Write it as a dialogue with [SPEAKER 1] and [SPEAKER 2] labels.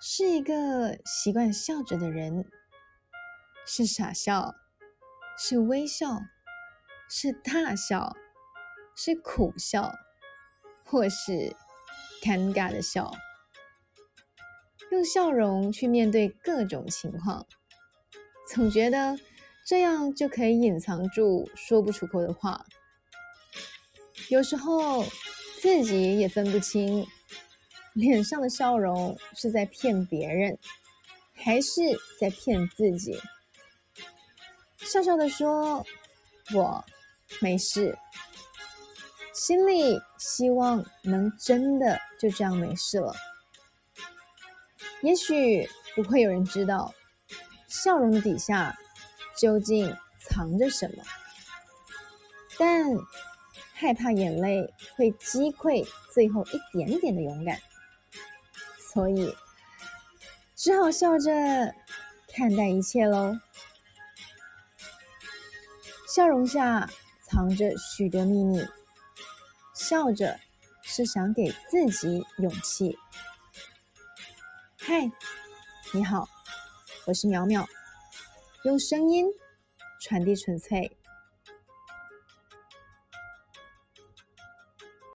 [SPEAKER 1] 是一个习惯笑着的人，是傻笑，是微笑，是大笑，是苦笑，或是尴尬的笑，用笑容去面对各种情况，总觉得这样就可以隐藏住说不出口的话。有时候自己也分不清。脸上的笑容是在骗别人，还是在骗自己？笑笑的说：“我没事。”心里希望能真的就这样没事了。也许不会有人知道，笑容底下究竟藏着什么，但害怕眼泪会击溃最后一点点的勇敢。所以，只好笑着看待一切喽。笑容下藏着许多秘密，笑着是想给自己勇气。嗨，你好，我是淼淼，用声音传递纯粹。